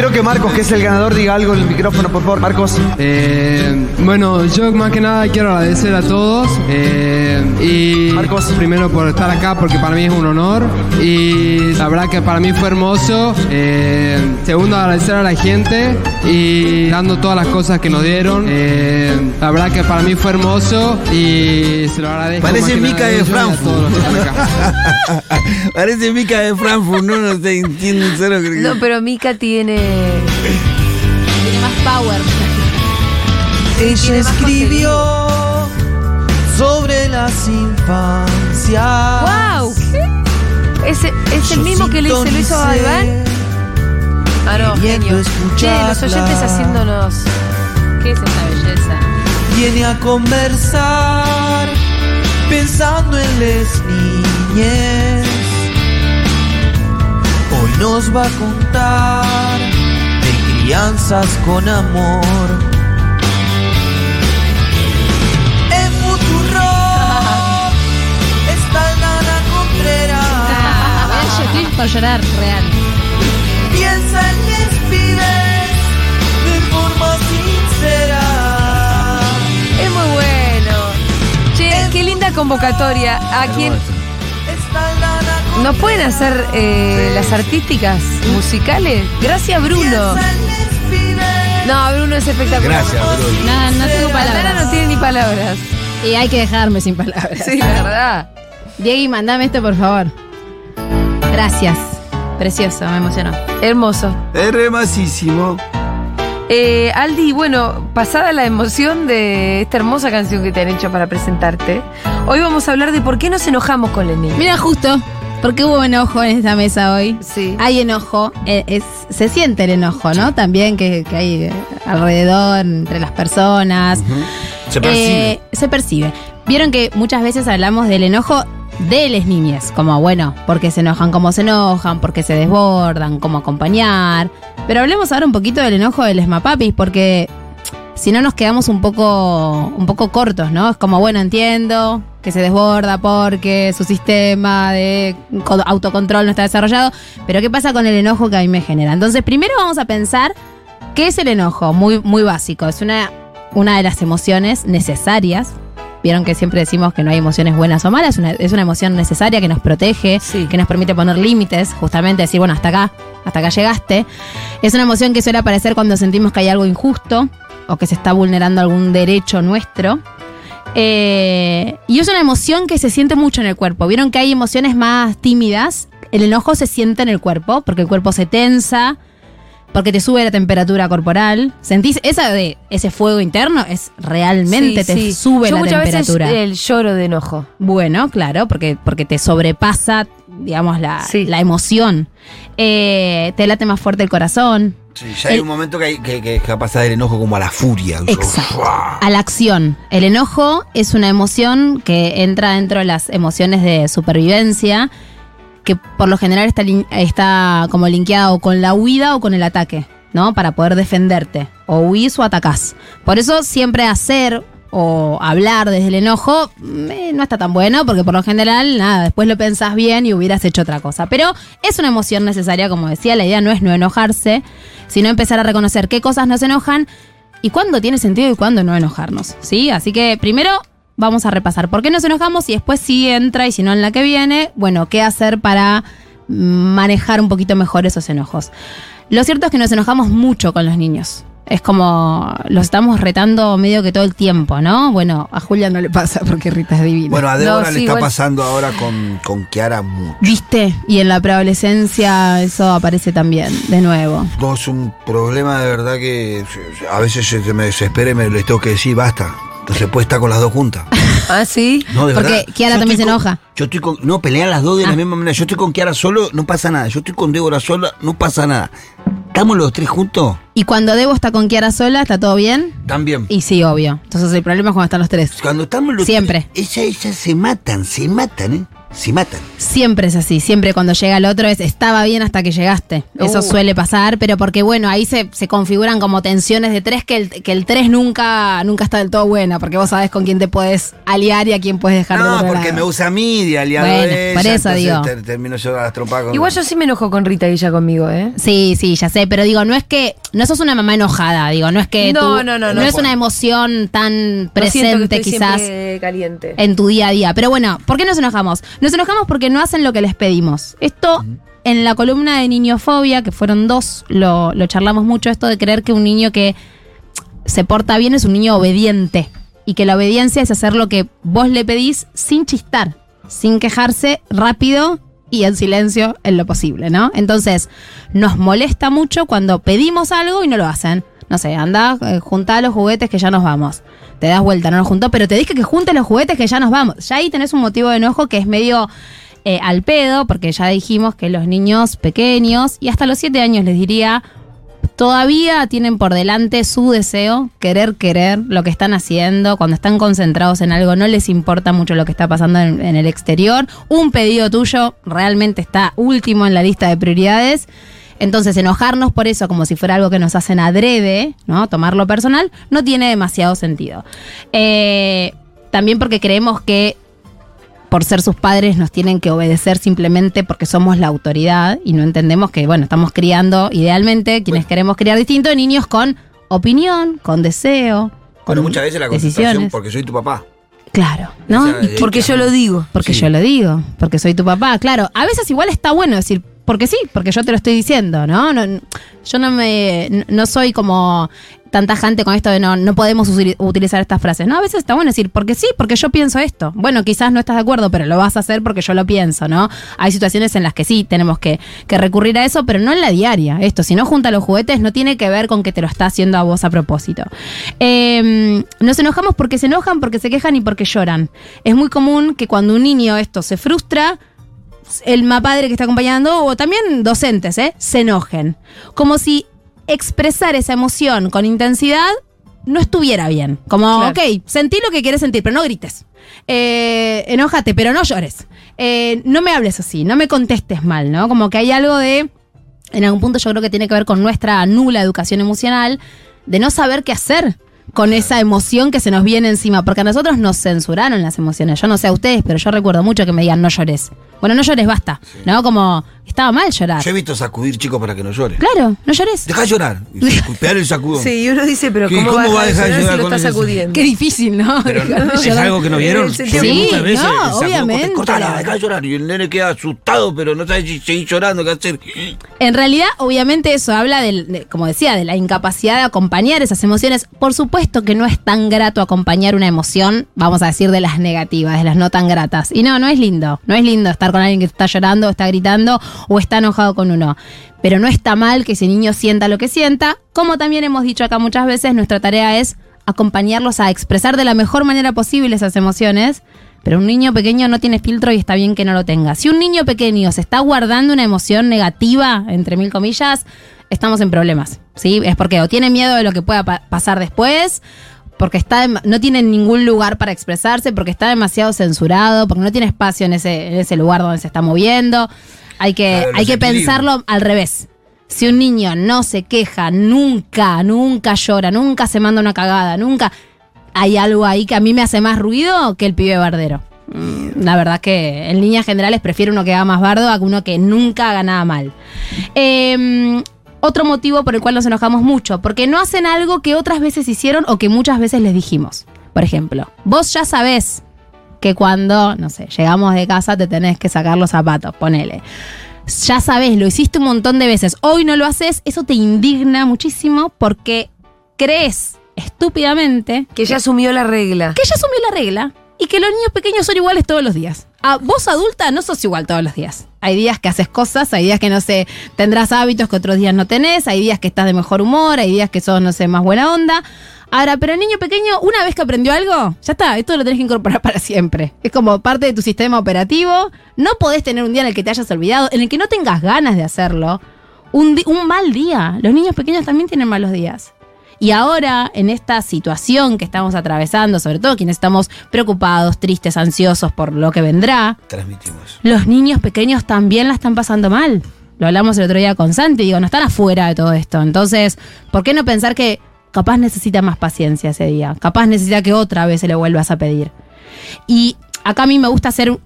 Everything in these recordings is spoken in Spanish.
quiero que Marcos, que es el ganador, diga algo en el micrófono, por favor. Marcos. Eh, bueno, yo más que nada quiero agradecer a todos eh, y Marcos. primero por estar acá porque para mí es un honor y la verdad que para mí fue hermoso. Eh, segundo, agradecer a la gente y dando todas las cosas que nos dieron. Eh, la verdad que para mí fue hermoso y se lo agradezco. Parece más que Mica de Frankfurt. Parece Mica de Frankfurt, no, no sé, entiendo cero creo que- No, pero Mika tiene. Tiene más power. Ella escribió sobre las infancias. ¡Wow! ¿Ese es el mismo que le hizo, lo hizo a Iván? Ah, no, genio. Che, los oyentes haciéndonos. ¿Qué es esa belleza? Viene a conversar pensando en les niñez. Hoy nos va a contar de crianzas con amor. En Futuro está Nana Contreras. YouTube por llorar, real. Piensa en les pibes de forma sincera. Es muy bueno. Che, qué linda convocatoria. A Nana nos pueden hacer eh, las artísticas musicales. Gracias, Bruno. No, Bruno es espectacular. Gracias, Bruno. No, no tengo palabras. no tiene ni palabras. Y hay que dejarme sin palabras. Sí, la verdad. Diego, mandame esto, por favor. Gracias. Precioso, me emocionó. Hermoso. Es remasísimo. Eh, Aldi, bueno, pasada la emoción de esta hermosa canción que te han hecho para presentarte, hoy vamos a hablar de por qué nos enojamos con el niño. Mira, justo, porque hubo enojo en esta mesa hoy. Sí. Hay enojo, eh, es- se siente el enojo, ¿no? También que, que hay eh, alrededor, entre las personas. Se percibe. Eh, se percibe. Vieron que muchas veces hablamos del enojo de las niñas, como bueno, porque se enojan, cómo se enojan, porque se desbordan, cómo acompañar. Pero hablemos ahora un poquito del enojo de los mapapis, porque si no nos quedamos un poco, un poco cortos, ¿no? Es como, bueno, entiendo que se desborda porque su sistema de co- autocontrol no está desarrollado, pero ¿qué pasa con el enojo que a mí me genera? Entonces, primero vamos a pensar qué es el enojo, muy, muy básico. Es una, una de las emociones necesarias. Vieron que siempre decimos que no hay emociones buenas o malas, una- es una emoción necesaria que nos protege, Sí. que nos permite poner límites, justamente decir, bueno, hasta acá, hasta acá llegaste. Es una emoción que suele aparecer cuando sentimos que hay algo injusto o que se está vulnerando algún derecho nuestro. Eh, y es una emoción que se siente mucho en el cuerpo. Vieron que hay emociones más tímidas. El enojo se siente en el cuerpo porque el cuerpo se tensa, porque te sube la temperatura corporal. ¿Sentís esa de ese fuego interno? Es realmente Sí, te sí. sube Yo la muchas temperatura. veces el lloro de enojo. Bueno, claro, porque, porque te sobrepasa, digamos, la, Sí. la emoción. Eh, te late más fuerte el corazón. Sí, ya hay el- un momento que, hay, que, que, que pasa del enojo como a la furia. Exacto. A la acción. El enojo es una emoción que entra dentro de las emociones de supervivencia, que por lo general está, está como linkeada o con la huida o con el ataque, ¿no? Para poder defenderte. O huís o atacás. Por eso siempre hacer o hablar desde el enojo mm, eh, no está tan bueno, porque por lo general, nada, después lo pensás bien y hubieras hecho otra cosa. Pero es una emoción necesaria, como decía, la idea no es no enojarse, sino empezar a reconocer qué cosas nos enojan y cuándo tiene sentido y cuándo no enojarnos, ¿sí? Así que primero vamos a repasar por qué nos enojamos y después si entra y si no en la que viene, bueno, qué hacer para manejar un poquito mejor esos enojos. Lo cierto es que nos enojamos mucho con los niños. Es como los estamos retando medio que todo el tiempo, ¿no? Bueno, a Julia no le pasa porque Rita es divina. Bueno, a Débora No, le sí, está pasando ahora con, con Kiara mucho. ¿Viste? Y en la preadolescencia eso aparece también, de nuevo. No, es un problema de verdad que a veces se me desespera y me les tengo que decir basta. Puede estar con las dos juntas. ¿Ah, sí? No, de Porque verdad. Kiara Yo también se con- enoja. Yo estoy con. No, pelean las dos de la Ah. misma manera. Yo estoy con Kiara solo, no pasa nada. Yo estoy con Débora sola, no pasa nada. ¿Estamos los tres juntos? Y cuando Debo está con Kiara sola, ¿está todo bien? También. Y sí, obvio. Entonces el problema es cuando están los tres. Cuando estamos los Siempre. tres, ellas, ellas se matan, se matan, ¿eh? Si matan. Siempre es así, siempre cuando llega el otro es estaba bien hasta que llegaste. Eso Uh. suele pasar, pero porque bueno, ahí se, se configuran como tensiones de tres que el, que el tres nunca, nunca está del todo buena, porque vos sabés con quién te puedes aliar y a quién puedes dejar de No, porque lado. me usa a mí de aliado Bueno, de por ella, eso entonces digo. ter- termino yo a las trompadas con Igual yo sí me enojo con Rita y ella conmigo, ¿eh? Sí, sí, ya sé, pero digo, no es que, no sos una mamá enojada, digo, no es que No, tú- no, no, no. es una emoción tan No que presente estoy quizás caliente. en tu día a día. Pero bueno, ¿por qué nos enojamos? Nos enojamos porque no hacen lo que les pedimos. Esto en la columna de niñofobia, que fueron dos, lo, lo charlamos mucho, esto de creer que un niño que se porta bien es un niño obediente. Y que la obediencia es hacer lo que vos le pedís sin chistar, sin quejarse, rápido y en silencio en lo posible, ¿no? Entonces, nos molesta mucho cuando pedimos algo y no lo hacen. No sé, anda, eh, junta los juguetes que ya nos vamos. Te das vuelta, no los juntó, pero te dije que junte los juguetes que ya nos vamos. Ya ahí tenés un motivo de enojo que es medio eh, al pedo, porque ya dijimos que los niños pequeños, y hasta los siete años les diría, todavía tienen por delante su deseo, querer querer lo que están haciendo, cuando están concentrados en algo no les importa mucho lo que está pasando en, en el exterior, un pedido tuyo realmente está último en la lista de prioridades. Entonces, enojarnos por eso como si fuera algo que nos hacen adrede, ¿no? Tomarlo personal, no tiene demasiado sentido. Eh, también porque creemos que por ser sus padres nos tienen que obedecer simplemente porque somos la autoridad y no entendemos que, bueno, estamos criando idealmente, quienes queremos criar distinto, niños con opinión, con deseo. Con Bueno, muchas veces la contestación decisiones. porque soy tu papá. Claro, ¿no? Esa- Porque yo lo digo. porque Sí. yo lo digo, porque soy tu papá, claro. A veces igual está bueno decir, porque sí, porque yo te lo estoy diciendo, ¿no? no yo no me no- soy como tan tajante con esto de no, no podemos utilizar estas frases. No, a veces está bueno decir, porque sí, porque yo pienso esto. Bueno, quizás no estás de acuerdo, pero lo vas a hacer porque yo lo pienso, ¿no? Hay situaciones en las que sí tenemos que, que recurrir a eso, pero no en la diaria. Esto, si no junta los juguetes, no tiene que ver con que te lo está haciendo a vos a propósito. Eh, nos enojamos porque se enojan, porque se quejan y porque lloran. Es muy común que cuando un niño esto se frustra, el padre que está acompañando o también docentes, ¿eh? se enojen. Como si expresar esa emoción con intensidad no estuviera bien. Como, Claro. ok, sentí lo que quieres sentir, pero no grites. Eh, enójate, pero no llores. Eh, no me hables así, no me contestes mal, ¿no? Como que hay algo de, en algún punto yo creo que tiene que ver con nuestra nula educación emocional, de no saber qué hacer con esa emoción que se nos viene encima, porque a nosotros nos censuraron las emociones. Yo no sé a ustedes, pero yo recuerdo mucho que me digan no llores. Bueno, no llores, basta. ¿No? Como estaba mal llorar. Yo he visto sacudir chicos para que no llore. Claro, no llores. Deja de llorar. Pegar el sacudón. Sí, y uno dice, pero ¿Qué- ¿cómo, cómo va a dejar de llorar si lo está ese- sacudiendo? Qué difícil, ¿no? Pero de ¿Es algo que no vieron? Sí, muchas veces no, obviamente. Cortala, deja de llorar. Y el nene queda asustado, pero no sabe si seguir llorando, qué hacer. En realidad, obviamente, eso habla del, de- como decía, de la incapacidad de acompañar esas emociones. Por supuesto que no es tan grato acompañar una emoción, vamos a decir, de las negativas, de las no tan gratas. Y no, no es lindo. No es lindo estar con alguien que está llorando, está gritando o está enojado con uno. Pero no está mal que ese niño sienta lo que sienta. Como también hemos dicho acá muchas veces, nuestra tarea es acompañarlos a expresar de la mejor manera posible esas emociones. Pero un niño pequeño no tiene filtro y está bien que no lo tenga. Si un niño pequeño se está guardando una emoción negativa, entre mil comillas, estamos en problemas. ¿sí? Es porque o tiene miedo de lo que pueda pa- pasar después, porque está no tiene ningún lugar para expresarse, porque está demasiado censurado, porque no tiene espacio en ese, en ese lugar donde se está moviendo. Hay que, hay que pensarlo al revés. Si un niño no se queja, nunca, nunca llora, nunca se manda una cagada, nunca. Hay algo ahí que a mí me hace más ruido que el pibe bardero. Mm, La verdad que en líneas generales prefiero uno que haga más bardo a uno que nunca haga nada mal. Eh, otro motivo por el cual nos enojamos mucho, porque no hacen algo que otras veces hicieron o que muchas veces les dijimos. Por ejemplo, vos ya sabés que cuando, no sé, llegamos de casa te tenés que sacar los zapatos, ponele. Ya sabés, lo hiciste un montón de veces, hoy no lo haces, eso te indigna muchísimo porque crees estúpidamente Que ya asumió la regla. que ella asumió la regla y que los niños pequeños son iguales todos los días. A vos adulta no sos igual todos los días. Hay días que haces cosas, hay días que no sé, tendrás hábitos que otros días no tenés, hay días que estás de mejor humor, hay días que sos, no sé, más buena onda. Ahora, pero el niño pequeño, una vez que aprendió algo, ya está, esto lo tenés que incorporar para siempre. Es como parte de tu sistema operativo. No podés tener un día en el que te hayas olvidado, en el que no tengas ganas de hacerlo. Un, un mal día. Los niños pequeños también tienen malos días. Y ahora, en esta situación que estamos atravesando, sobre todo quienes estamos preocupados, tristes, ansiosos por lo que vendrá, Transmitimos. los niños pequeños también la están pasando mal. Lo hablamos el otro día con Santi, digo, no están afuera de todo esto. Entonces, ¿por qué no pensar que capaz necesita más paciencia ese día? Capaz necesita que otra vez se le vuelvas a pedir. Y acá a mí me gusta hacer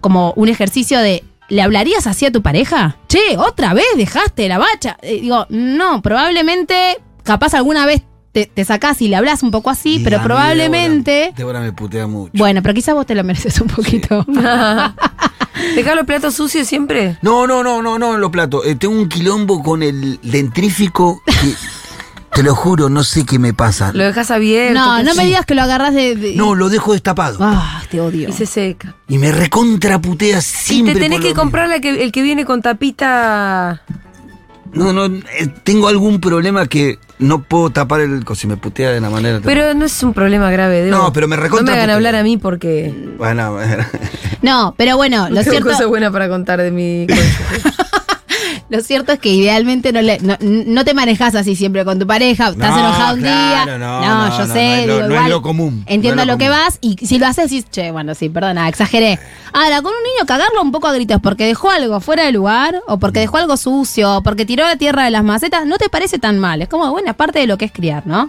como un ejercicio de, ¿le hablarías así a tu pareja? Che, otra vez dejaste la bacha. Eh, digo, no, probablemente, capaz alguna vez te, te sacás y le hablas un poco así, Y pero probablemente... Débora, Débora me putea mucho. Bueno, pero quizás vos te lo mereces un poquito. ¿Dejar los platos sucios siempre? No, no, no, no, no en los platos. Eh, tengo un quilombo con el dentrífico que, te lo juro, no sé qué me pasa. Lo dejas abierto. No, no me sí, digas que lo agarras de. de- No, lo dejo destapado. Ah, te odio. Y se seca. Y me recontraputea Y siempre. te tenés por que comprar la que, el que viene con tapita. No, no, eh, tengo algún problema que no puedo tapar el coso. Si me putea de la manera. Pero no es un problema grave, Debo. No, pero me recontra No me hagan hablar a mí porque. Bueno, bueno. No, pero bueno, lo tengo cierto, cosas buenas para contar de mi. lo cierto es que idealmente no, le, no, no te manejas así siempre con tu pareja. Estás No, enojado un claro, día. no, yo no, no, sé. no es lo- digo, no es lo común, Entiendo lo lo que vas y si lo haces, decís, che, bueno, sí, perdona, exageré. Ahora, con un niño cagarlo un poco a gritos porque dejó algo fuera de lugar o porque dejó algo sucio o porque tiró la tierra de las macetas, no te parece tan mal. Es como buena parte de lo que es criar, ¿no?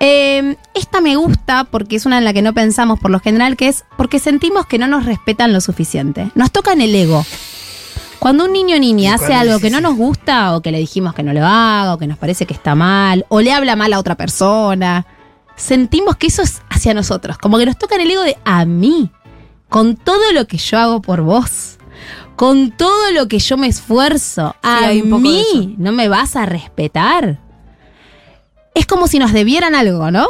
Eh, esta me gusta porque es una en la que no pensamos por lo general, que es porque sentimos que no nos respetan lo suficiente. Nos toca en el ego. Cuando un niño o niña hace algo que no nos gusta o que le dijimos que no lo haga o que nos parece que está mal o le habla mal a otra persona, sentimos que eso es hacia nosotros, como que nos toca en el ego de a mí, con todo lo que yo hago por vos, con todo lo que yo me esfuerzo, a mí no me vas a respetar. Es como si nos debieran algo, ¿no?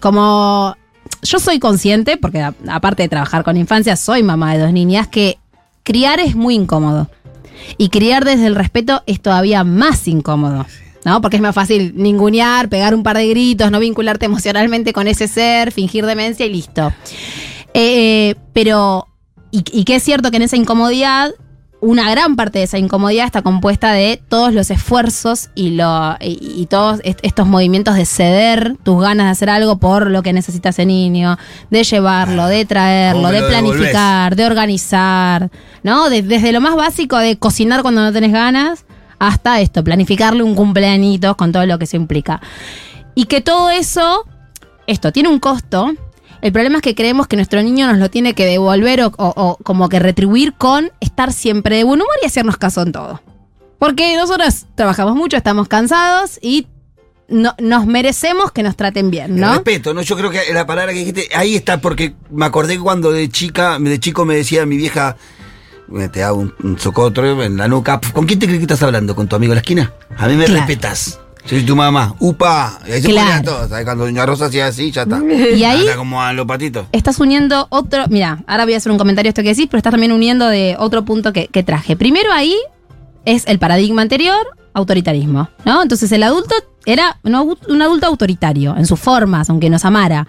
Como yo soy consciente, porque aparte de trabajar con infancia, soy mamá de dos niñas, que criar es muy incómodo. Y criar desde el respeto es todavía más incómodo. ¿No? Porque es más fácil ningunear, pegar un par de gritos, no vincularte emocionalmente con ese ser, fingir demencia y listo. Eh, pero, y, y que es cierto que en esa incomodidad, una gran parte de esa incomodidad está compuesta de todos los esfuerzos y, lo, y, y todos est- estos movimientos de ceder tus ganas de hacer algo por lo que necesita ese niño, de llevarlo, de traerlo, ¿Cómo me de devolvés? planificar, de organizar, ¿no? De- desde lo más básico de cocinar cuando no tenés ganas hasta esto, planificarle un cumpleañito con todo lo que eso implica. Y que todo eso, esto tiene un costo. El problema es que creemos que nuestro niño nos lo tiene que devolver o, o- o como que retribuir con estar siempre de buen humor y hacernos caso en todo. Porque nosotros trabajamos mucho, estamos cansados y no, nos merecemos que nos traten bien, El ¿no? Respeto, ¿no? Yo creo que la palabra que dijiste, ahí está, porque me acordé cuando de chica, de chico me decía mi vieja, "Eh, te hago un, un socotro en la nuca. ¿Con quién te crees que estás hablando? ¿Con tu amigo de la esquina? A mí me Claro. respetas. Soy tu mamá. ¡Upa! Y ahí se Claro. ¿sabes? Cuando Doña Rosa hacía así, ya está. Y ahí como a los patitos. estás uniendo otro. Mira, ahora voy a hacer un comentario a esto que decís, pero estás también uniendo de otro punto que, que traje. Primero ahí es el paradigma anterior, autoritarismo, ¿no? Entonces el adulto era un adulto autoritario en sus formas, aunque nos amara.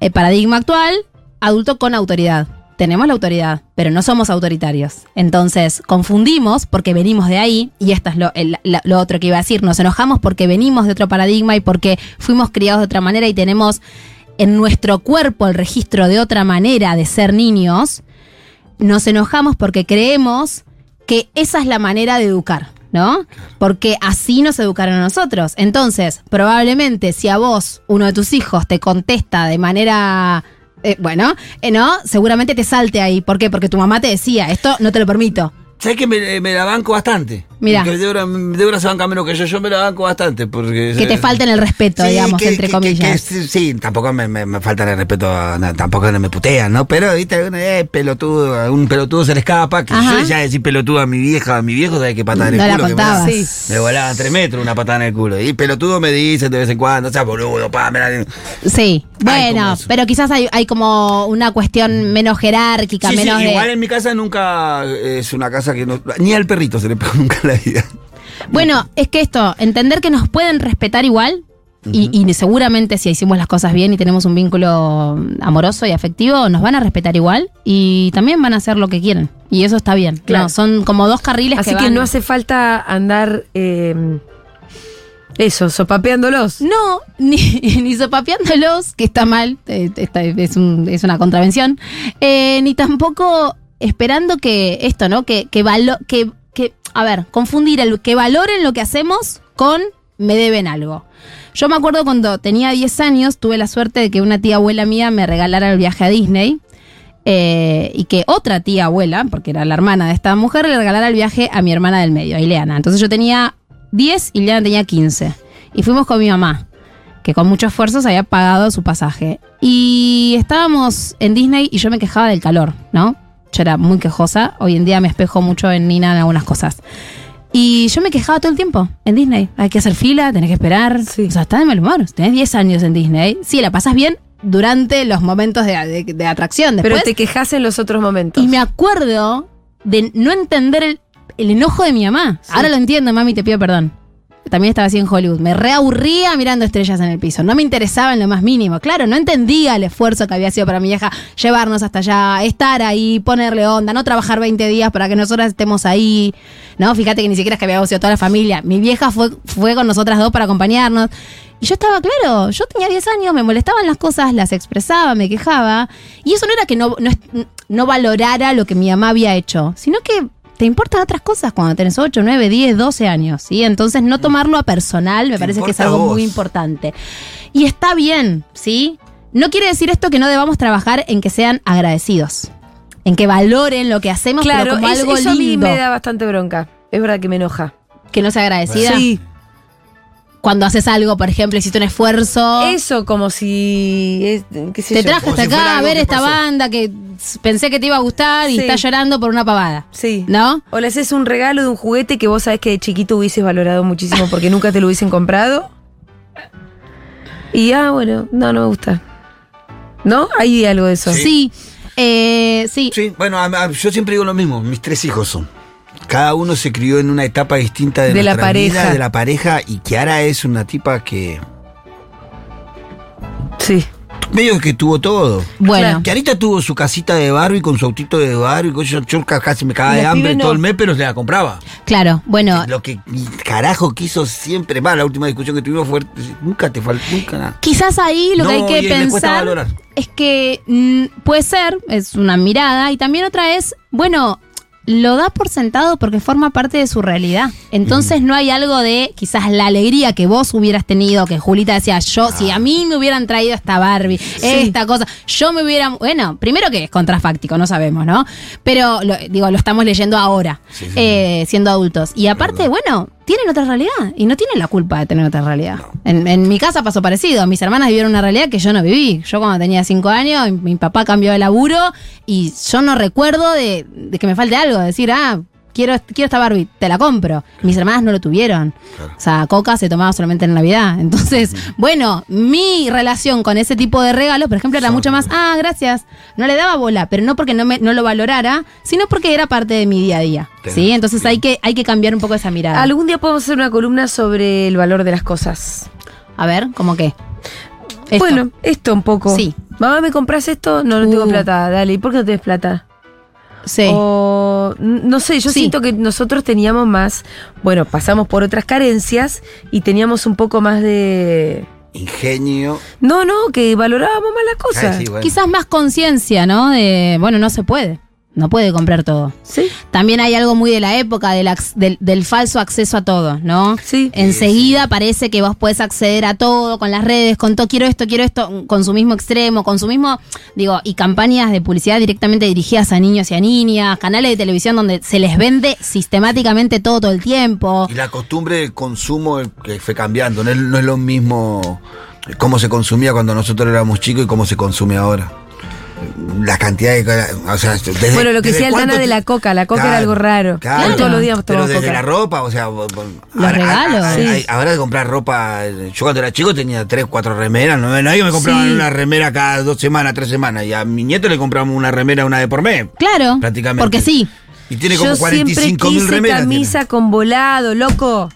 El paradigma actual, adulto con autoridad. Tenemos la autoridad, pero no somos autoritarios. Entonces, confundimos porque venimos de ahí, y esto es lo, otro que iba a decir, nos enojamos porque venimos de otro paradigma y porque fuimos criados de otra manera y tenemos en nuestro cuerpo el registro de otra manera de ser niños, nos enojamos porque creemos que esa es la manera de educar, ¿no? Porque así nos educaron a nosotros. Entonces, probablemente si a vos, uno de tus hijos, te contesta de manera... eh, bueno, eh, ¿no? Seguramente te salte ahí. ¿Por qué? Porque tu mamá te decía, esto no te lo permito. ¿Sabes que me, me la banco bastante? Que Débora, Débora se banca menos que yo, yo me la banco bastante. Porque Que te falten el respeto, Sí, digamos, que- entre que- comillas. que- sí, tampoco me, me, me faltan el respeto, no, tampoco me putean, ¿no? Pero, viste, eh, pelotudo, a un pelotudo se le escapa, que Ajá. yo ya decir pelotudo a mi vieja, a mi viejo, ¿sabes qué patada en el No la culo? que me? Sí. Me volaban tres metros una patada en el culo. Y pelotudo me dicen de vez en cuando, o sea, boludo, pa, me la... Sí, bueno, pero quizás hay, hay como una cuestión menos jerárquica, Sí, sí, menos de... igual en mi casa nunca es una casa que no... Ni al perrito se le pegó nunca en la vida. Bueno, es que esto, entender que nos pueden respetar igual, y, y seguramente si hicimos las cosas bien y tenemos un vínculo amoroso y afectivo, nos van a respetar igual y también van a hacer lo que quieren. Y eso está bien. Claro. No, son como dos carriles Así que que, van- no hace falta andar eh, Eso, sopapeándolos. No, ni, ni sopapeándolos, que está mal, eh, esta es, un- es una contravención, eh, ni tampoco esperando que esto, ¿no? Que, que, valo- que, que, a ver, confundir que valoren lo que hacemos con me deben algo. Yo me acuerdo cuando tenía 10 años, tuve la suerte de que una tía abuela mía me regalara el viaje a Disney. eh, y que otra tía abuela, porque era la hermana de esta mujer, le regalara el viaje a mi hermana del medio, a Ileana. Entonces yo tenía 10 y Ileana tenía 15. Y fuimos con mi mamá, que con mucho esfuerzo se había pagado su pasaje. Y estábamos en Disney y yo me quejaba del calor, ¿no? Yo era muy quejosa. Hoy en día me espejo mucho en Nina en algunas cosas. Y yo me quejaba todo el tiempo en Disney. Hay que hacer fila, tenés que esperar. Sí. O sea, estás de mal humor. Tenés 10 años en Disney. Sí, la pasas bien durante los momentos de, de- de atracción. Después, Pero te quejas en los otros momentos. y me acuerdo de no entender el, el enojo de mi mamá. Ahora lo entiendo, mami, te pido perdón. También estaba así en Hollywood. Me reaburría mirando estrellas en el piso. No me interesaba en lo más mínimo. Claro, no entendía el esfuerzo que había sido para mi vieja llevarnos hasta allá, estar ahí, ponerle onda, no trabajar 20 días para que nosotras estemos ahí. No, fíjate que ni siquiera es que habíamos sido toda la familia. Mi vieja fue, fue con nosotras dos para acompañarnos. Y yo estaba claro, yo tenía 10 años, me molestaban las cosas, las expresaba, me quejaba. Y eso no era que no, no, no valorara lo que mi mamá había hecho, sino que te importan otras cosas cuando tenés 8, 9, 10, 12 años, ¿sí? Entonces no tomarlo a personal me parece que es algo muy importante. Y está bien, ¿sí? No quiere decir esto que no debamos trabajar en que sean agradecidos, en que valoren lo que hacemos pero claro, como es- algo eso a mí me da bastante bronca. Es verdad que me enoja. que no sea agradecida. Sí. Cuando haces algo, por ejemplo, hiciste un esfuerzo. Eso como si... es- qué sé Te yo. traje Como hasta si acá a ver esta pasó. banda que pensé que te iba a gustar y Sí. estás llorando por una pavada. Sí. ¿No? O le haces un regalo de un juguete que vos sabés que de chiquito hubieses valorado muchísimo porque nunca te lo hubiesen comprado. Y ah, bueno, no, no me gusta. ¿No? Hay algo de eso. Sí. Eh, sí. Sí, bueno, a- a- yo siempre digo lo mismo, mis tres hijos son. Cada uno se crió en una etapa distinta de, De la nuestra vida, pareja. de la pareja, y Kiara es una tipa que Sí. medio que tuvo todo. Bueno. Kiarita tuvo su casita de Barbie con su autito de Barbie, con- yo, yo casi me cagaba de hambre no. todo el mes, pero se la compraba. Claro, bueno, Lo que carajo quiso siempre, va, la última discusión que tuvimos fue, nunca te faltó, nunca nada. quizás ahí lo que hay que pensar es que mm, puede ser, es una mirada, y también otra es, bueno, lo da por sentado porque forma parte de su realidad. Entonces no hay algo de quizás la alegría que vos hubieras tenido, que Julita decía, yo, si a mí me hubieran traído esta Barbie, esta cosa, yo me hubiera, bueno, primero que es contrafáctico, no sabemos, ¿no? Pero, lo- digo, lo estamos leyendo ahora, Sí, sí, eh, siendo adultos. Y aparte, bueno, tienen otra realidad y no tienen la culpa de tener otra realidad. En, en mi casa pasó parecido. Mis hermanas vivieron una realidad que yo no viví. Yo cuando tenía cinco años, mi, papá cambió de laburo y yo no recuerdo de, de que me falte algo. De decir, ah, quiero, quiero esta Barbie, te la compro. Mis hermanas no lo tuvieron. O sea, Coca se tomaba solamente en Navidad. Entonces, bueno, mi relación con ese tipo de regalos, por ejemplo, era mucho más, ah, gracias. No le daba bola, pero no porque no, me, no lo valorara, sino porque era parte de mi día a día. ¿Sí? Entonces hay que, hay que cambiar un poco esa mirada. Algún día podemos hacer una columna sobre el valor de las cosas. A ver, ¿cómo qué? Esto. Bueno, esto un poco. Sí. Mamá, ¿me compras esto? No, no tengo Uh. plata. Dale, ¿y por qué no tenés plata? Sí. O, no sé, yo Sí. siento que nosotros teníamos más, bueno, pasamos por otras carencias y teníamos un poco más de... Ingenio. No, no, que valorábamos más las cosas. Ay, sí, bueno. Quizás más conciencia, ¿no? De, bueno, no se puede. No puede comprar todo. Sí. También hay algo muy de la época del, del, del falso acceso a todo, ¿no? Sí. Enseguida parece que vos podés acceder a todo con las redes, con todo, quiero esto, quiero esto, consumismo extremo, consumismo, digo, y campañas de publicidad directamente dirigidas a niños y a niñas, canales de televisión donde se les vende sistemáticamente todo todo el tiempo. Y la costumbre del consumo que fue cambiando, no es, no es lo mismo cómo se consumía cuando nosotros éramos chicos y cómo se consume ahora. La cantidad de... O sea, desde- Bueno, lo que decía el Tana de la coca, la coca era algo raro. Claro, Todos los días pero desde coca. la ropa, o sea... Los regalos. Hay, ahora de comprar ropa... Yo cuando era chico tenía tres, cuatro remeras, no, no me compraban Sí. una remera cada dos semanas, tres semanas, y a mi nieto le compramos una remera una vez por mes. Claro, Prácticamente. porque sí. Y tiene como Yo siempre 45 mil quise remeras. camisa con volado, loco.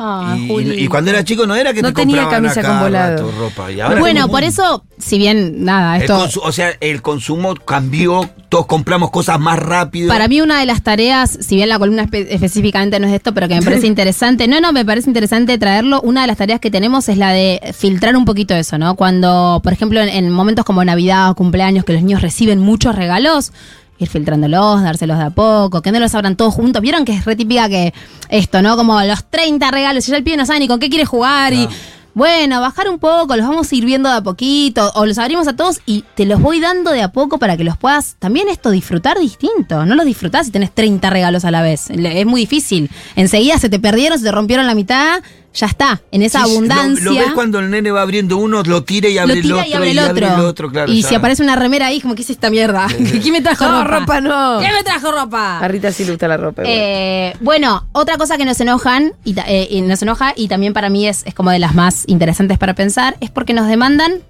Ah, y, y cuando era chico no era que No te tenía camisa con volado. ropa. Y ahora bueno, por eso, si bien, nada, esto... o sea, el consumo cambió, todos compramos cosas más rápido. Para mí una de las tareas, si bien la columna espe- específicamente no es de esto, pero que me parece interesante, no, no, me parece interesante traerlo, una de las tareas que tenemos es la de filtrar un poquito eso, ¿no? Cuando, por ejemplo, en, en momentos como Navidad o cumpleaños, que los niños reciben muchos regalos, ir filtrándolos, dárselos de a poco, que no los abran todos juntos. Vieron que es re típica que esto, ¿no? Como los 30 regalos, y ya el pibe no sabe ni con qué quiere jugar y... Bueno, bajar un poco, los vamos a ir viendo de a poquito, o los abrimos a todos y te los voy dando de a poco para que los puedas también esto disfrutar distinto. No los disfrutás si tenés 30 regalos a la vez. Es muy difícil. Enseguida se te perdieron, se te rompieron la mitad, ya está. En esa Sí, abundancia. Lo, ves cuando el nene va abriendo uno, lo tira y abre lo tira el otro. y abre el otro. otro, claro, y ya. si aparece una remera ahí, como, ¿qué es esta mierda? ¿Quién me trajo No, ropa? ropa no. ¿Quién me trajo ropa? A Rita sí le gusta la ropa. Eh, bueno, otra cosa que nos enojan y, eh, y nos enoja y también para mí es, es como de las más interesantes para pensar es porque nos demandan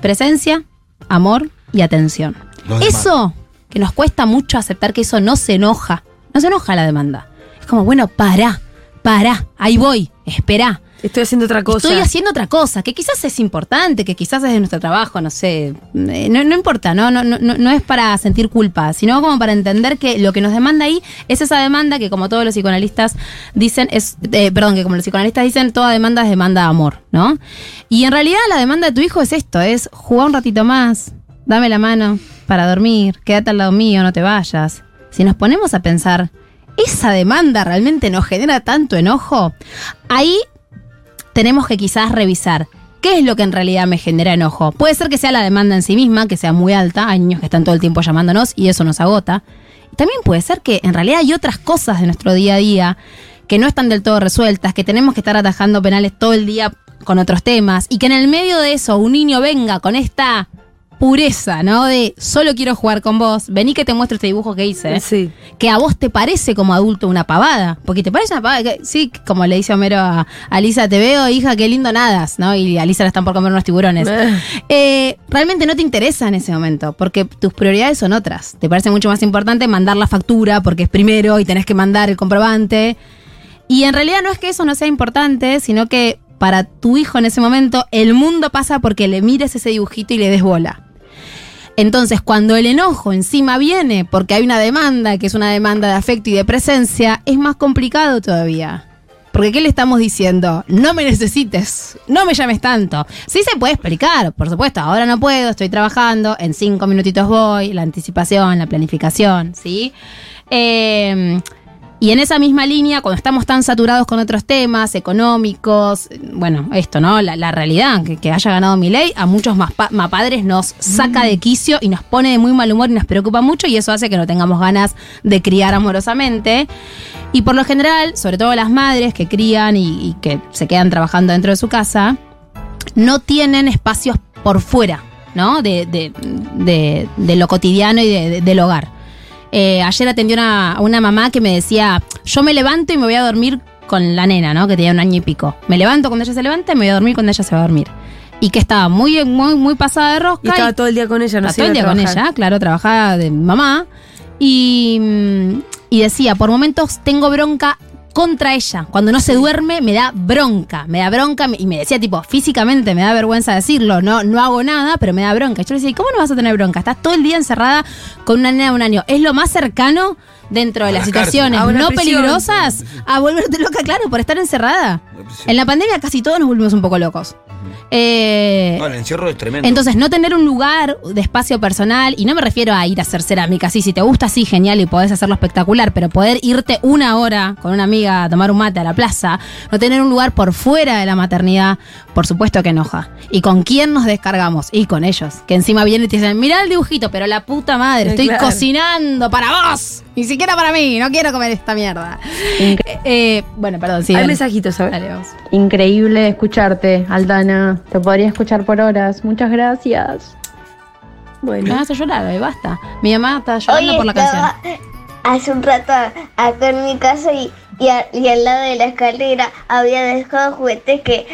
presencia, amor y atención. Los demás. Eso que nos cuesta mucho aceptar que eso no se enoja, no se enoja la demanda. Es como, bueno, pará, pará, ahí voy, espera. Estoy haciendo otra cosa. Estoy haciendo otra cosa, que quizás es importante, que quizás es de nuestro trabajo, no sé. Eh, No, no importa, no, no, no, no es para sentir culpa, sino como para entender que lo que nos demanda ahí es esa demanda que, como todos los psicoanalistas dicen, es. eh, perdón, que como los psicoanalistas dicen, toda demanda es demanda de amor, ¿no? Y en realidad la demanda de tu hijo es esto: es jugar un ratito más, dame la mano para dormir, quédate al lado mío, no te vayas. Si nos ponemos a pensar, ¿esa demanda realmente nos genera tanto enojo? Ahí tenemos que quizás revisar qué es lo que en realidad me genera enojo. Puede ser que sea la demanda en sí misma, que sea muy alta, hay niños que están todo el tiempo llamándonos y eso nos agota. También puede ser que en realidad hay otras cosas de nuestro día a día que no están del todo resueltas, que tenemos que estar atajando penales todo el día con otros temas y que en el medio de eso un niño venga con esta pureza, ¿no? De solo quiero jugar con vos, vení que te muestro este dibujo que hice Sí. que a vos te parece como adulto una pavada. Porque te parece una pavada. que- sí, como le dice Homero a, a Lisa, te veo, hija, qué lindo nadas, ¿no? Y a Lisa la están por comer unos tiburones. Eh, realmente no te interesa en ese momento, porque tus prioridades son otras. Te parece mucho más importante mandar la factura, porque es primero y tenés que mandar el comprobante. Y en realidad no es que eso no sea importante, sino que para tu hijo en ese momento el mundo pasa porque le mires ese dibujito y le des bola. Entonces, cuando el enojo encima viene porque hay una demanda, que es una demanda de afecto y de presencia, es más complicado todavía. Porque ¿qué le estamos diciendo? No me necesites, no me llames tanto. Sí se puede explicar, por supuesto, ahora no puedo, estoy trabajando, en cinco minutitos voy, la anticipación, la planificación, ¿sí? Eh, y en esa misma línea, cuando estamos tan saturados con otros temas económicos, bueno, esto, ¿no? La, la realidad, que, que haya ganado mi ley, a muchos más, pa- más padres nos saca de quicio y nos pone de muy mal humor y nos preocupa mucho y eso hace que no tengamos ganas de criar amorosamente. Y por lo general, sobre todo las madres que crían y, y que se quedan trabajando dentro de su casa, no tienen espacios por fuera, ¿no? De, de- de- de lo cotidiano y de- de- del hogar. Eh, ayer atendí una- a una mamá que me decía, yo me levanto y me voy a dormir con la nena, ¿no? Que tenía un año y pico. Me levanto cuando ella se levanta y me voy a dormir cuando ella se va a dormir. Y que estaba muy, muy, muy pasada de rosca. Y estaba todo el día con ella, no Estaba todo el día con ella, claro, trabajaba de mamá. Y, y decía, por momentos tengo bronca contra ella. Cuando no se duerme, me da bronca. Me da bronca y me decía, tipo, físicamente me da vergüenza decirlo. No, no hago nada, pero me da bronca. Yo le decía, ¿y ¿cómo no vas a tener bronca? Estás todo el día encerrada con una nena de un año. Es lo más cercano dentro de las la situaciones no prisión. peligrosas a volverte loca, claro, por estar encerrada. En la pandemia casi todos nos volvimos un poco locos. Eh, No, el encierro es tremendo. entonces, no tener un lugar de espacio personal, y no me refiero a ir a hacer cerámica, sí, si te gusta, sí, genial, y podés hacerlo espectacular, pero poder irte una hora con una amiga a tomar un mate a la plaza, no tener un lugar por fuera de la maternidad, por supuesto que enoja. ¿Y con quién nos descargamos? Y con ellos, que encima vienen y te dicen, mirá el dibujito, pero la puta madre, Eh, estoy claro. cocinando para vos, ni siquiera para mí, no quiero comer esta mierda. Eh, eh, bueno, perdón, sí. Hay dale. mensajitos, a ver. Dale, vamos. Increíble escucharte, Aldana. Te podría escuchar por horas. Muchas gracias. Me Bueno. vas a llorar, hoy basta. Mi mamá está llorando Hoy por la canción. hace un rato acá en mi casa y, y, al lado de la escalera había dejado juguetes que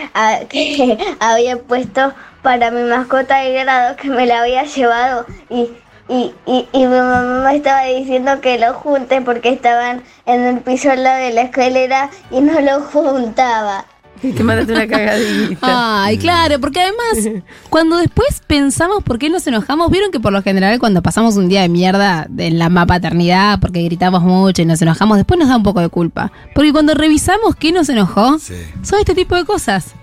había puesto para mi mascota de grado que me la había llevado y, y, y, y mi mamá me estaba diciendo que lo junte porque estaban en el piso al lado de la escalera y no lo juntaba. Y te mandaste una cagadita. Ay, claro, porque además, cuando después pensamos por qué nos enojamos, vieron que por lo general cuando pasamos un día de mierda en la paternidad, porque gritamos mucho y nos enojamos, después nos da un poco de culpa. Porque cuando revisamos qué nos enojó, Sí. son este tipo de cosas.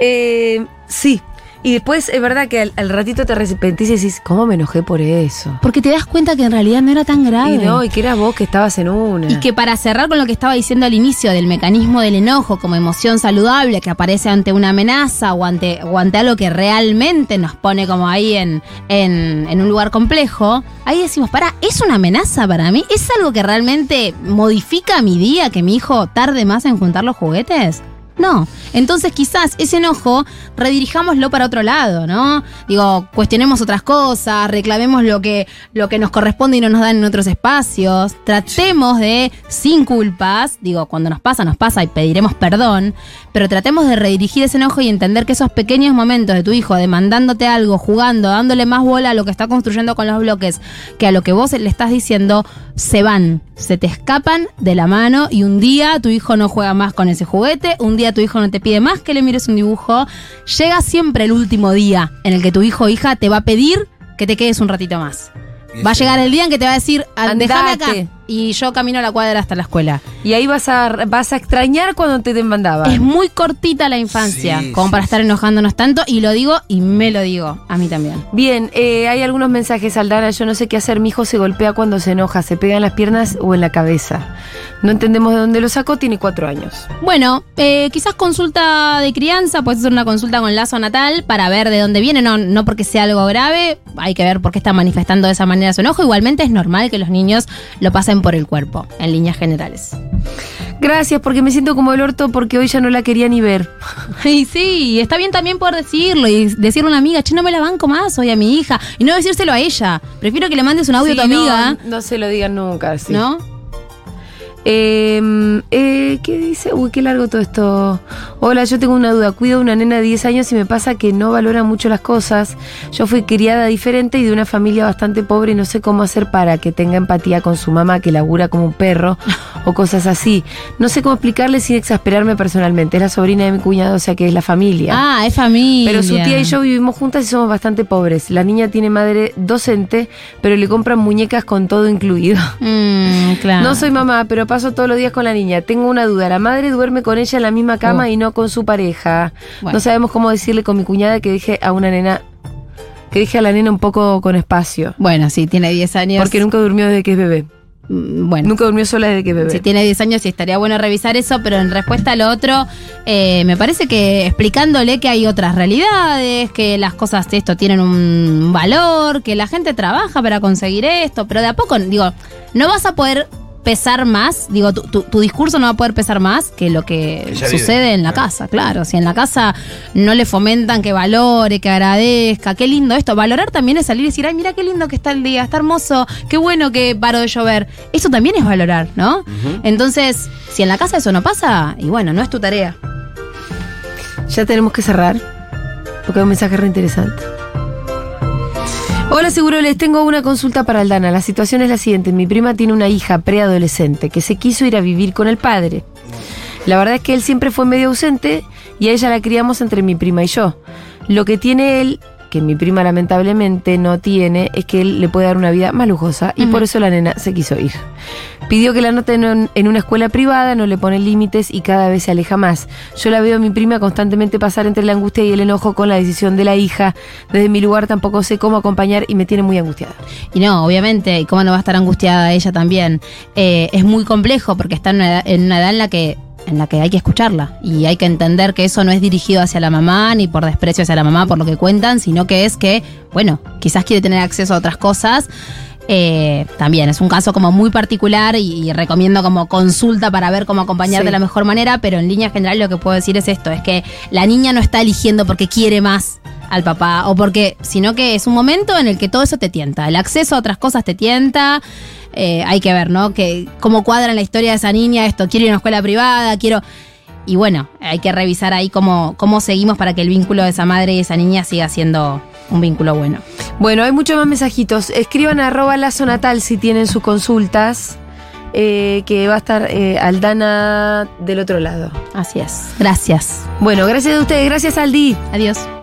Eh, sí. Y después es verdad que al, al ratito te arrepentís y decís, ¿cómo me enojé por eso? Porque te das cuenta que en realidad no era tan grave. Y no, y que eras vos que estabas en una. Y que para cerrar con lo que estaba diciendo al inicio del mecanismo del enojo como emoción saludable que aparece ante una amenaza o ante, o ante algo que realmente nos pone como ahí en, en, en un lugar complejo, ahí decimos, para, ¿es una amenaza para mí? ¿Es algo que realmente modifica mi día que mi hijo tarde más en juntar los juguetes? No. Entonces quizás ese enojo redirijámoslo para otro lado, ¿no? Digo, cuestionemos otras cosas, reclamemos lo que, lo que nos corresponde y no nos dan en otros espacios, tratemos de, sin culpas, digo, cuando nos pasa, nos pasa y pediremos perdón, pero tratemos de redirigir ese enojo y entender que esos pequeños momentos de tu hijo demandándote algo, jugando, dándole más bola a lo que está construyendo con los bloques, que a lo que vos le estás diciendo, se van, se te escapan de la mano y un día tu hijo no juega más con ese juguete, un día tu hijo no te pide más que le mires un dibujo, llega siempre el último día en el que tu hijo o hija te va a pedir que te quedes un ratito más. Va a llegar el día en que te va a decir, "Ah, déjame acá. Y yo camino a la cuadra hasta la escuela. Y ahí vas a, vas a extrañar cuando te demandaban. Es muy cortita la infancia, Sí, como sí, para sí. estar enojándonos tanto, y lo digo y me lo digo, a mí también. Bien, eh, hay algunos mensajes, Aldana. Yo no sé qué hacer. Mi hijo se golpea cuando se enoja, se pega en las piernas o en la cabeza. No entendemos de dónde lo sacó, tiene cuatro años. Bueno, eh, quizás consulta de crianza, puedes hacer una consulta con lazo natal para ver de dónde viene, no, no porque sea algo grave, hay que ver por qué está manifestando de esa manera su enojo. Igualmente es normal que los niños lo pasen por el cuerpo, en líneas generales. Gracias, porque me siento como el orto porque hoy ya no la quería ni ver. Y sí, está bien también poder decirlo y decirle a una amiga, che, no me la banco más hoy a mi hija. Y no decírselo a ella. Prefiero que le mandes un audio Sí, a tu amiga, No, no se lo digan nunca, sí. ¿no? Eh, eh, ¿Qué dice? Uy, qué largo todo esto. Hola, yo tengo una duda. Cuido a una nena de 10 años y me pasa que no valora mucho las cosas. Yo fui criada diferente y de una familia bastante pobre y no sé cómo hacer para que tenga empatía con su mamá que labura como un perro o cosas así. No sé cómo explicarle sin exasperarme personalmente. Es la sobrina de mi cuñado, o sea que es la familia. Ah, es familia. Pero su tía y yo vivimos juntas y somos bastante pobres. La niña tiene madre docente, pero le compran muñecas con todo incluido. Mm, claro. No soy mamá, pero paso todos los días con la niña. Tengo una duda. La madre duerme con ella en la misma cama Oh. y no con su pareja. Bueno. No sabemos cómo decirle con mi cuñada que dije a una nena, que dije a la nena un poco con espacio. Bueno, sí, tiene 10 años. Porque nunca durmió desde que es bebé. Mm, Bueno. Nunca durmió sola desde que es bebé. Si tiene 10 años sí estaría bueno revisar eso, pero en respuesta a lo otro, eh, me parece que explicándole que hay otras realidades, que las cosas de esto tienen un valor, que la gente trabaja para conseguir esto, pero de a poco, digo, no vas a poder pesar más, digo, tu, tu- tu discurso no va a poder pesar más que lo que Ella sucede vive. en la casa, claro. Si en la casa no le fomentan que valore, que agradezca, qué lindo esto. Valorar también es salir y decir, ay, mira qué lindo que está el día, está hermoso, qué bueno que paró de llover. Eso también es valorar, ¿no? Entonces, si en la casa eso no pasa, y bueno, no es tu tarea. Ya tenemos que cerrar. Porque hay un mensaje re interesante. Hola, seguro les tengo una consulta para Aldana. La situación es la siguiente. Mi prima tiene una hija preadolescente que se quiso ir a vivir con el padre. La verdad es que él siempre fue medio ausente y a ella la criamos entre mi prima y yo. Lo que tiene él, que mi prima lamentablemente no tiene, es que él le puede dar una vida más lujosa y por eso la nena se quiso ir. Pidió que la anoten en, en una escuela privada, no le pone límites y cada vez se aleja más. Yo la veo a mi prima constantemente pasar entre la angustia y el enojo con la decisión de la hija. Desde mi lugar tampoco sé cómo acompañar y me tiene muy angustiada. Y no, obviamente, y cómo no va a estar angustiada ella también. Eh, es muy complejo porque está en una, edad, en una edad en la que en la que hay que escucharla y hay que entender que eso no es dirigido hacia la mamá ni por desprecio hacia la mamá por lo que cuentan, sino que es que, bueno, quizás quiere tener acceso a otras cosas. Eh, también es un caso como muy particular y, y recomiendo como consulta para ver cómo acompañar Sí. de la mejor manera, pero en línea general lo que puedo decir es esto, es que la niña no está eligiendo porque quiere más al papá o porque, sino que es un momento en el que todo eso te tienta, el acceso a otras cosas te tienta, eh, hay que ver, ¿no? Que cómo cuadra en la historia de esa niña esto, quiero ir a una escuela privada, quiero... Y bueno, hay que revisar ahí cómo, cómo seguimos para que el vínculo de esa madre y esa niña siga siendo un vínculo bueno. Bueno, hay muchos más mensajitos. Escriban a arroba lazo natal si tienen sus consultas. eh, que va a estar eh, Aldana del otro lado. Así es. Gracias. Bueno, gracias a ustedes. Gracias, Aldi. Adiós.